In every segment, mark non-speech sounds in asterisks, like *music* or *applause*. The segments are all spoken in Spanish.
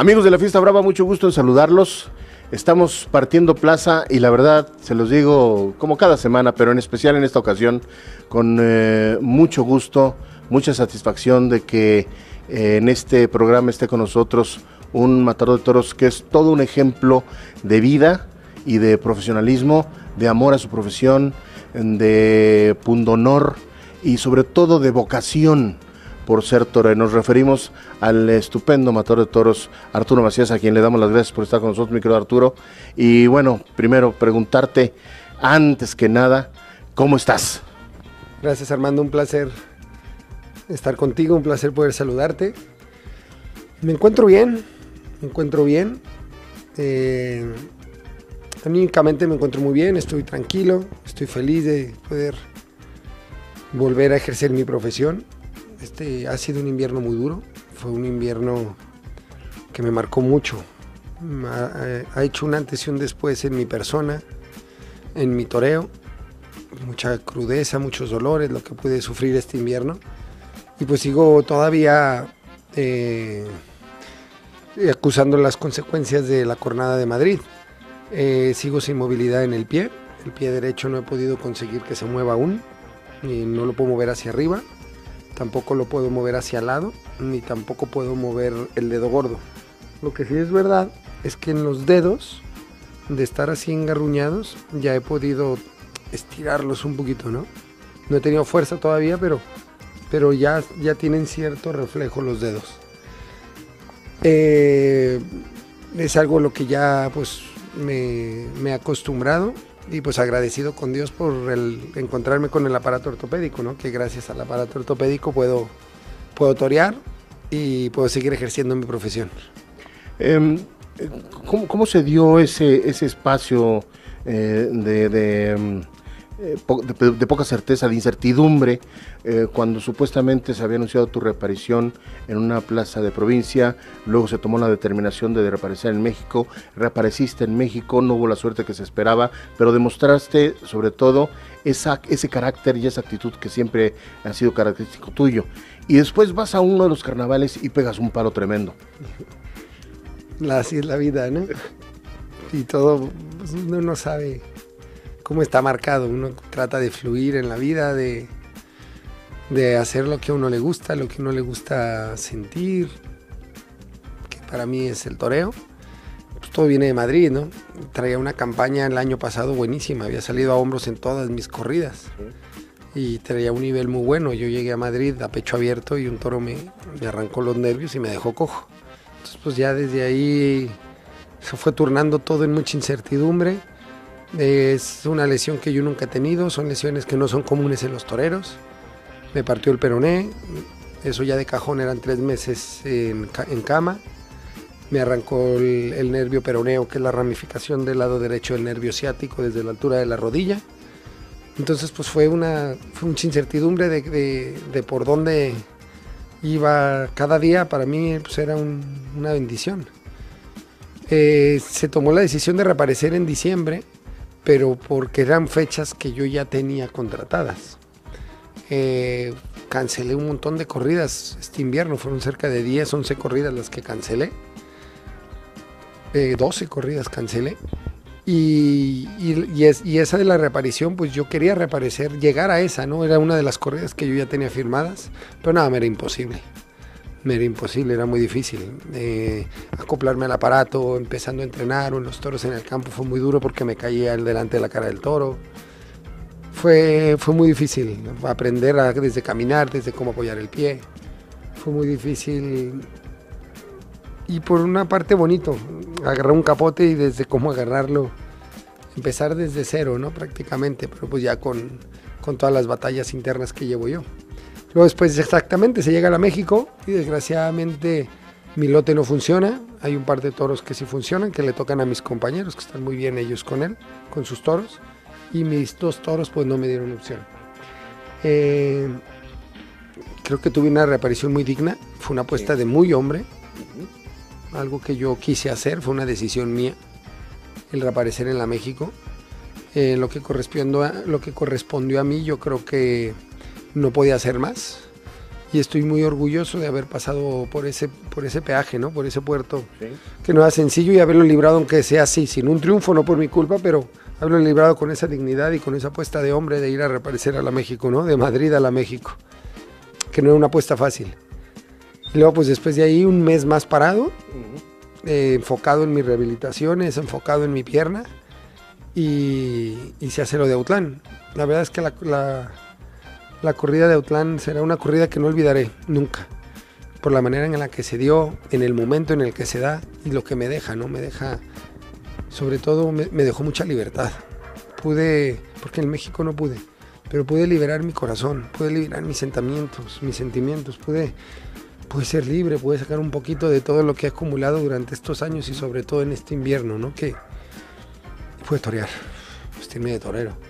Amigos de la Fiesta Brava, mucho gusto en saludarlos. Estamos partiendo plaza y la verdad, se los digo como cada semana, pero en especial en esta ocasión, con eh, mucho gusto, mucha satisfacción de que eh, en este programa esté con nosotros un matador de toros que es todo un ejemplo de vida y de profesionalismo, de amor a su profesión, de pundonor y sobre todo de vocación por ser torero. Nos referimos al estupendo matador de toros Arturo Macías, a quien le damos las gracias por estar con nosotros, mi querido Arturo. Y bueno, primero preguntarte, antes que nada, ¿cómo estás? Gracias Armando, un placer estar contigo, un placer poder saludarte. Me encuentro bien, me encuentro bien. Eh, me encuentro muy bien, estoy tranquilo, estoy feliz de poder volver a ejercer mi profesión. Este ha sido un invierno muy duro, fue un invierno que me marcó mucho. Ha, ha hecho un antes y un después en mi persona, en mi toreo. Mucha crudeza, muchos dolores, lo que pude sufrir este invierno. Y pues sigo todavía eh, acusando las consecuencias de la jornada de Madrid. Eh, sigo sin movilidad en el pie. El pie derecho no he podido conseguir que se mueva aún. Y no lo puedo mover hacia arriba. Tampoco lo puedo mover hacia el lado. Ni tampoco puedo mover el dedo gordo. Lo que sí es verdad es que en los dedos, de estar así engarruñados, ya he podido estirarlos un poquito, ¿no? No he tenido fuerza todavía, pero, pero ya, ya tienen cierto reflejo los dedos. Eh, es algo lo que ya pues me, me he acostumbrado y pues agradecido con Dios por el encontrarme con el aparato ortopédico, ¿no? Que gracias al aparato ortopédico puedo, puedo torear y puedo seguir ejerciendo mi profesión. Eh, ¿cómo, ¿cómo, se dio ese, ese espacio eh, de, eh, de, de, poca certeza, de incertidumbre, eh, cuando supuestamente se había anunciado tu reaparición en una plaza de provincia, luego se tomó la determinación de reaparecer en México, reapareciste en México, no hubo la suerte que se esperaba, pero demostraste sobre todo esa, ese carácter y esa actitud que siempre ha sido característico tuyo. Y después vas a uno de los carnavales y pegas un palo tremendo. Así es la vida, ¿no? Y todo, pues, uno no sabe cómo está marcado, uno trata de fluir en la vida, de, de hacer lo que a uno le gusta, lo que a uno le gusta sentir, que para mí es el toreo. Pues todo viene de Madrid, ¿no? Traía una campaña el año pasado buenísima, había salido a hombros en todas mis corridas y traía un nivel muy bueno. Yo llegué a Madrid a pecho abierto y un toro me, me arrancó los nervios y me dejó cojo. Entonces pues ya desde ahí se fue turnando todo en mucha incertidumbre. Es una lesión que yo nunca he tenido, son lesiones que no son comunes en los toreros. Me partió el peroné, eso ya de cajón eran tres meses en, en cama. Me arrancó el, el, nervio peroneo, que es la ramificación del lado derecho del nervio ciático desde la altura de la rodilla. Entonces pues fue una fue mucha incertidumbre de, de, de por dónde iba cada día, para mí pues era un, una bendición. Eh, se tomó la decisión de reaparecer en diciembre, pero porque eran fechas que yo ya tenía contratadas. Eh, cancelé un montón de corridas este invierno, fueron cerca de 10, 11 corridas las que cancelé. Eh, 12 corridas cancelé. Y, y, y, es, y, esa de la reaparición, pues yo quería reaparecer, llegar a esa, ¿no? Era una de las corridas que yo ya tenía firmadas, pero nada, me era imposible. Me era imposible, era muy difícil. Eh, acoplarme al aparato, empezando a entrenar o en los toros en el campo fue muy duro porque me caía delante de la cara del toro. Fue, fue muy difícil aprender a, desde caminar, desde cómo apoyar el pie. Fue muy difícil y por una parte bonito, agarrar un capote y desde cómo agarrarlo, empezar desde cero, ¿no? Prácticamente, pero pues ya con, con todas las batallas internas que llevo yo. Luego después exactamente se llega a México y desgraciadamente mi lote no funciona. Hay un par de toros que sí funcionan, que le tocan a mis compañeros, que están muy bien ellos con él, con sus toros. Y mis dos toros pues no me dieron opción. Eh, creo que tuve una reaparición muy digna, fue una apuesta de muy hombre, algo que yo quise hacer, fue una decisión mía, el reaparecer en la México. Eh, lo, que correspondió a, lo que correspondió a mí, yo creo que no podía hacer más. y estoy muy orgulloso de haber pasado por ese, por ese peaje, ¿no? Por ese puerto que no era sencillo y haberlo librado aunque sea así, sin un triunfo, no por mi culpa, pero haberlo librado con esa dignidad y con esa apuesta de hombre de ir a reaparecer a la México, ¿no? De Madrid a la México, que no era una apuesta fácil. Y luego pues después de ahí un mes más parado, eh, enfocado en mis rehabilitaciones, enfocado en mi pierna y, y se hace lo de Autlán. La verdad es que la la corrida de Autlán será una corrida que no olvidaré nunca, por la manera en la que se dio, en el momento en el que se da y lo que me deja, ¿no? Me deja, sobre todo me, dejó mucha libertad. Pude, porque en México no pude, pero pude liberar mi corazón, pude liberar mis sentimientos, mis sentimientos, pude, pude ser libre, pude sacar un poquito de todo lo que he acumulado durante estos años y sobre todo en este invierno, ¿no? Que pude torear, vestirme de torero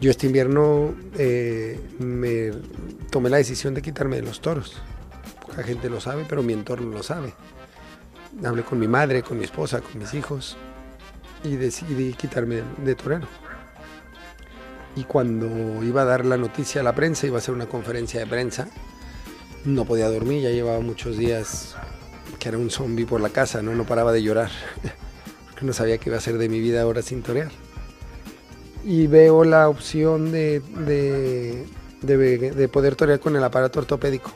yo este invierno eh, me tomé la decisión de quitarme de los toros. Poca gente lo sabe, pero mi entorno lo sabe. Hablé con mi madre, con mi esposa, con mis hijos y decidí quitarme de torero. Y cuando iba a dar la noticia a la prensa, iba a hacer una conferencia de prensa, no podía dormir, ya llevaba muchos días que era un zombie por la casa, no, no paraba de llorar, *laughs* no sabía qué iba a hacer de mi vida ahora sin torear y veo la opción de, de, poder torear con el aparato ortopédico.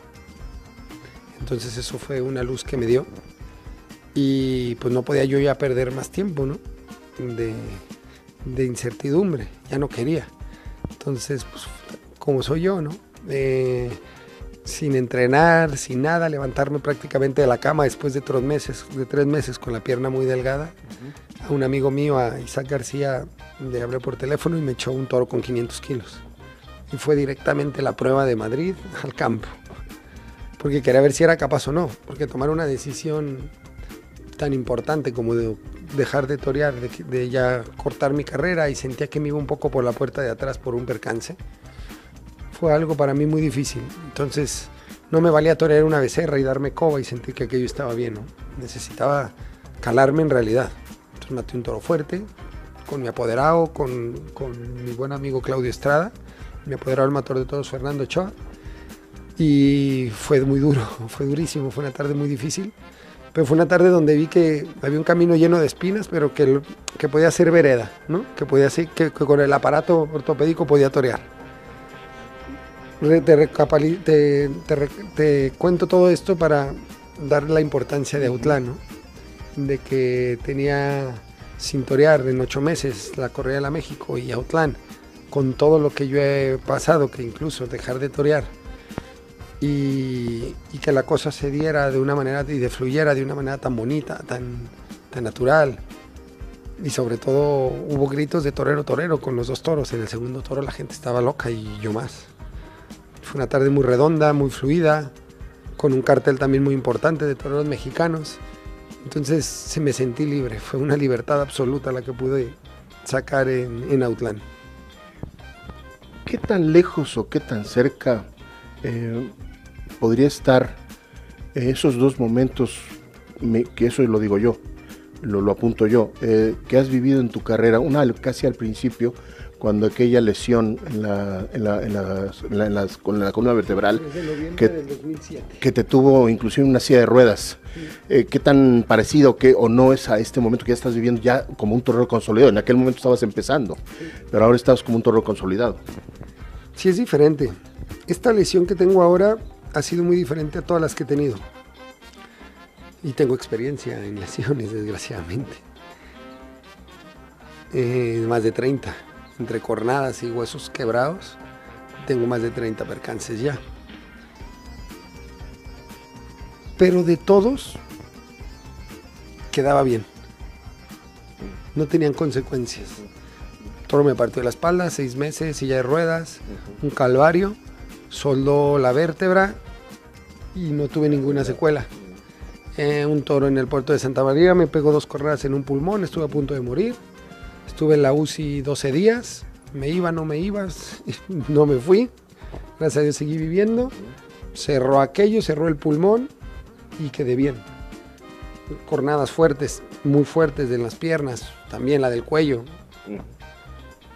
Entonces eso fue una luz que me dio y pues no podía yo ya perder más tiempo, ¿no? De, incertidumbre, ya no quería. Entonces, pues como soy yo, ¿no? Sin entrenar, sin nada, levantarme prácticamente de la cama después de tres meses, de tres meses con la pierna muy delgada. A un amigo mío, a Isaac García, le hablé por teléfono y me echó un toro con 500 kilos. Y fue directamente la prueba de Madrid al campo. Porque quería ver si era capaz o no. Porque tomar una decisión tan importante como de dejar de torear, de, ya cortar mi carrera y sentía que me iba un poco por la puerta de atrás por un percance, fue algo para mí muy difícil. Entonces no me valía torear una becerra y darme coba y sentir que aquello estaba bien. Necesitaba calarme en realidad. Entonces maté un toro fuerte, con mi apoderado, con, mi buen amigo Claudio Estrada, mi apoderado el motor de todos, Fernando Ochoa. Y fue muy duro, *laughs* fue durísimo, fue una tarde muy difícil. Pero fue una tarde donde vi que había un camino lleno de espinas, pero que, que podía ser vereda, ¿no? que, podía ser, que, con el aparato ortopédico podía torear. Te, te, cuento todo esto para dar la importancia de Autlán, de que tenía sin torear en ocho meses la Correa de la México y Autlán, con todo lo que yo he pasado, que incluso dejar de torear y, que la cosa se diera de una manera y de fluyera de una manera tan bonita, tan, tan natural. Y sobre todo hubo gritos de torero, torero con los dos toros. En el segundo toro la gente estaba loca y yo más. Una tarde muy redonda, muy fluida, con un cartel también muy importante de toreros mexicanos. Entonces se me sentí libre, fue una libertad absoluta la que pude sacar en, en Outland. ¿Qué tan lejos o qué tan cerca eh, podría estar esos dos momentos, que eso lo digo yo, lo, apunto yo, eh, que has vivido en tu carrera, una casi al principio, cuando aquella lesión en la, en la, en las, con la columna vertebral que, que, te tuvo inclusive una silla de ruedas. Eh, ¿Qué tan parecido que, o no es a este momento que ya estás viviendo ya como un torero consolidado? En aquel momento estabas empezando, pero ahora estás como un torero consolidado. Sí, es diferente. Esta lesión que tengo ahora ha sido muy diferente a todas las que he tenido. Y tengo experiencia en *laughs* lesiones, desgraciadamente. Eh, más de 30 entre cornadas y huesos quebrados, tengo más de 30 percances ya. Pero de todos quedaba bien. No tenían consecuencias. Toro me partió la espalda, seis meses, silla de ruedas, un calvario, soldó la vértebra y no tuve ninguna secuela. Eh, un toro en el puerto de Santa María me pegó dos cornadas en un pulmón, estuve a punto de morir. Estuve en la UCI 12 días, me iba, no me ibas, *laughs* no me fui. Gracias a Dios seguí viviendo. Cerró aquello, cerró el pulmón y quedé bien. Cornadas fuertes, muy fuertes de las piernas, también la del cuello.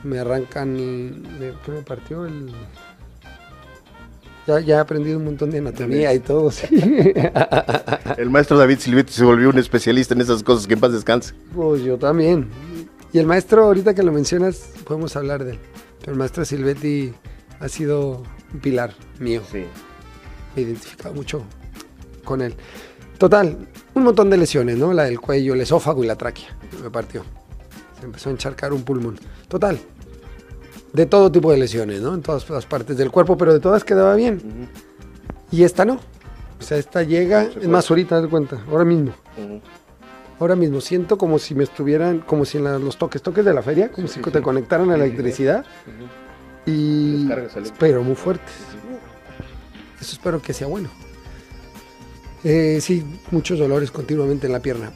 Me arrancan, ¿qué me partió? El, Ya, ya he aprendido un montón de anatomía y todo. sí. *laughs* El maestro David Silvetti se volvió un especialista en esas cosas, que en paz descanse. Pues yo también. Y el maestro, ahorita que lo mencionas, podemos hablar de él. Pero el maestro Silvetti ha sido un pilar mío. Sí. Me he identificado mucho con él. Total, un montón de lesiones, ¿no? La del cuello, el esófago y la tráquea. Me partió. Se empezó a encharcar un pulmón. Total. De todo tipo de lesiones, ¿no? En todas las partes del cuerpo, pero de todas quedaba bien. Y esta no. O sea, esta llega, es más ahorita, de cuenta, ahora mismo. Ahora mismo siento como si me estuvieran, como si en la- los toques, toques de la feria, como Sí, si sí, te sí. conectaran a la electricidad. Y pero muy fuertes. Eso espero que sea bueno. Eh, sí, muchos dolores continuamente en la pierna.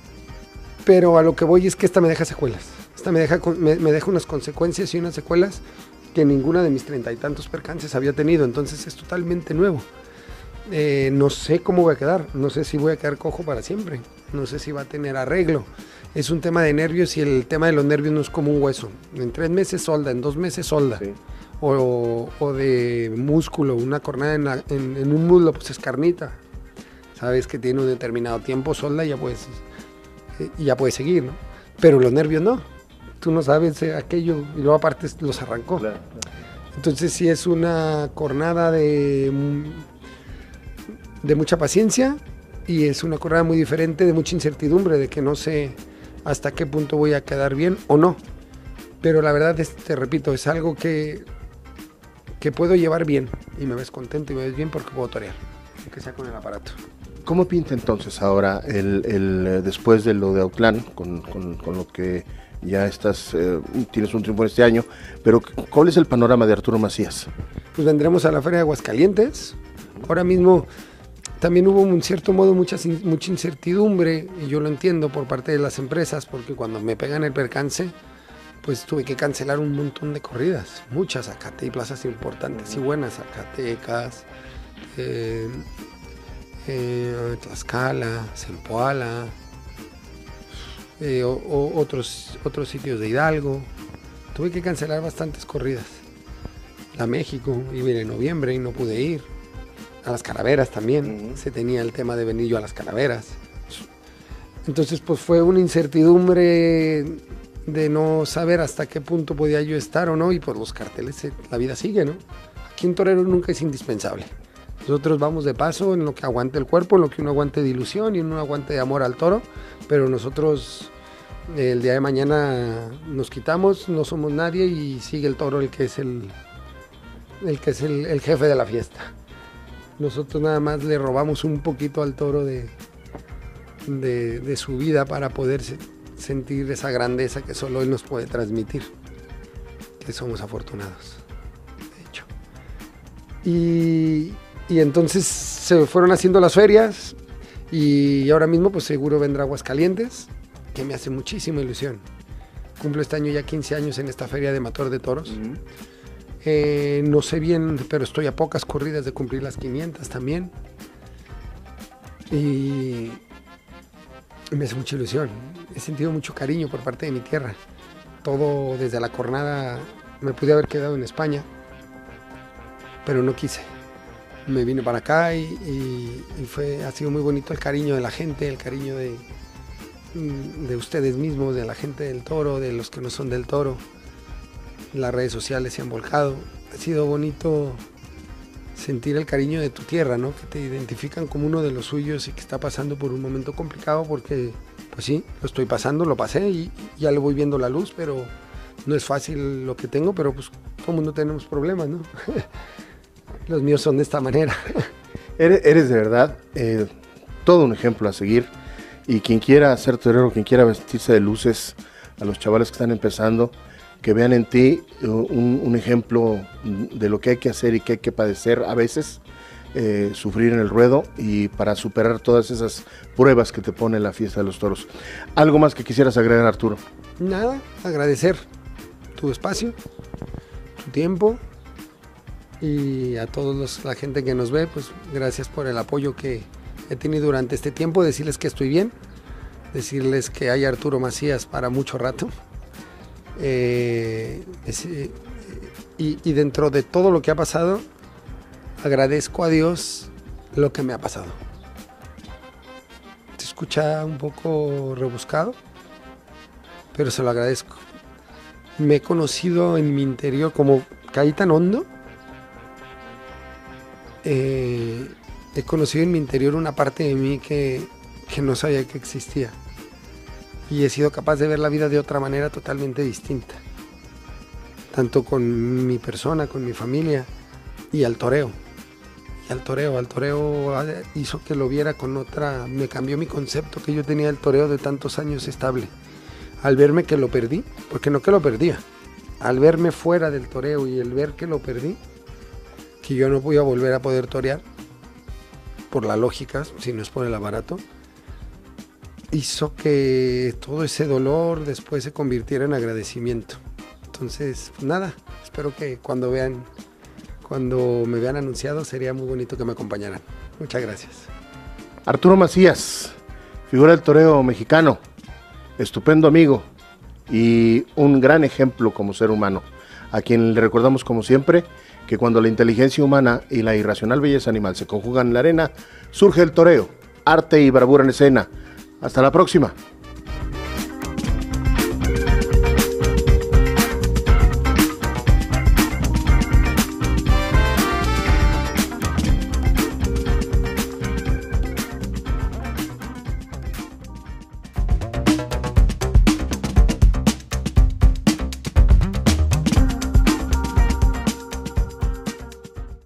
Pero a lo que voy es que esta me deja secuelas. Esta me deja, me, me deja unas consecuencias y unas secuelas que ninguna de mis treinta y tantos percances había tenido. Entonces es totalmente nuevo. Eh, no sé cómo voy a quedar. No sé si voy a quedar cojo para siempre. No sé si va a tener arreglo. Es un tema de nervios y el tema de los nervios no es como un hueso. En tres meses solda, en dos meses solda Sí. o, o de músculo, una cornada en, la- en- en un muslo, pues es carnita. Sabes que tiene un determinado tiempo, solda y ya puedes, y ya puedes seguir, ¿no? Pero los nervios no. Tú no sabes aquello y luego aparte los arrancó. Claro. Entonces sí es una cornada de, de mucha paciencia y es una cornada muy diferente, de mucha incertidumbre, de que no sé hasta qué punto voy a quedar bien o no. Pero la verdad, es, te repito, es algo que, que puedo llevar bien y me ves contento y me ves bien porque puedo torear, aunque sea con el aparato. ¿Cómo pinta entonces ahora el, el, eh, después de lo de Autlán, con, con- con lo que ya estás, eh, tienes un triunfo este año, pero cuál es el panorama de Arturo Macías? pues vendremos a la Feria de Aguascalientes. Ahora mismo también hubo un cierto modo mucha, mucha incertidumbre, y yo lo entiendo por parte de las empresas, porque cuando me pegan el percance, pues tuve que cancelar un montón de corridas, muchas Zacate y plazas importantes y buenas, Zacatecas, eh, eh, Tlaxcala, Zempoala, eh, otros, otros sitios de Hidalgo. Tuve que cancelar bastantes corridas a México, iba en noviembre y no pude ir. A las calaveras también, se tenía el tema de venir yo a las calaveras. Entonces pues fue una incertidumbre de no saber hasta qué punto podía yo estar o no y por los carteles eh, la vida sigue, ¿no? Aquí un torero nunca es indispensable. Nosotros vamos de paso en lo que aguante el cuerpo, en lo que uno aguante de ilusión y en un aguante de amor al toro, pero nosotros el día de mañana nos quitamos, no somos nadie y sigue el toro el que es el, el que es el, el jefe de la fiesta. Nosotros nada más le robamos un poquito al toro de, de, su vida para poder se- sentir esa grandeza que solo él nos puede transmitir. Que somos afortunados, de hecho. Y, y entonces se fueron haciendo las ferias y ahora mismo pues seguro vendrá Aguascalientes, que me hace muchísima ilusión. Cumplo este año ya 15 años en esta feria de Mator de Toros. Eh, no sé bien, pero estoy a pocas corridas de cumplir las 500 también. Y me hace mucha ilusión. He sentido mucho cariño por parte de mi tierra. Todo desde la cornada me pude haber quedado en España, pero no quise. Me vine para acá y, y- fue, ha sido muy bonito el cariño de la gente, el cariño de, de ustedes mismos, de la gente del toro, de los que no son del toro las redes sociales se han volcado. Ha sido bonito sentir el cariño de tu tierra, ¿no? Que te identifican como uno de los suyos y que está pasando por un momento complicado porque, pues sí, lo estoy pasando, lo pasé y ya le voy viendo la luz, pero no es fácil lo que tengo, pero pues el mundo tenemos problemas, ¿no? *laughs* los míos son de esta manera. *laughs* Eres, eres de verdad eh, todo un ejemplo a seguir y quien quiera ser torero, quien quiera vestirse de luces, a los chavales que están empezando, que vean en ti eh, un, ejemplo de lo que hay que hacer y que hay que padecer a veces, eh, sufrir en el ruedo y para superar todas esas pruebas que te pone la fiesta de los toros. ¿Algo más que quisieras agregar, Arturo? Nada, agradecer tu espacio, tu tiempo y a los, la gente que nos ve, pues gracias por el apoyo que he tenido durante este tiempo, decirles que estoy bien, decirles que hay Arturo Macías para mucho rato. Eh, eh, y, y dentro de todo lo que ha pasado, agradezco a Dios lo que me ha pasado. Se escucha un poco rebuscado, pero se lo agradezco. Me he conocido en mi interior, como caí tan hondo, eh, he conocido en mi interior una parte de mí que, que no sabía que existía. Y he sido capaz de ver la vida de otra manera totalmente distinta. Tanto con mi persona, con mi familia y al toreo. Y al toreo, al toreo hizo que lo viera con otra, me cambió mi concepto que yo tenía del toreo de tantos años estable. Al verme que lo perdí, porque no que lo perdía, al verme fuera del toreo y el ver que lo perdí, que yo no voy a volver a poder torear, por la lógica, si no es por el aparato, hizo que todo ese dolor después se convirtiera en agradecimiento. Entonces, pues nada, espero que cuando vean, cuando me vean anunciado, sería muy bonito que me acompañaran. Muchas gracias. Arturo Macías, figura del toreo mexicano, estupendo amigo y un gran ejemplo como ser humano, a quien le recordamos como siempre que cuando la inteligencia humana y la irracional belleza animal se conjugan en la arena, surge el toreo, arte y bravura en escena. Hasta la próxima.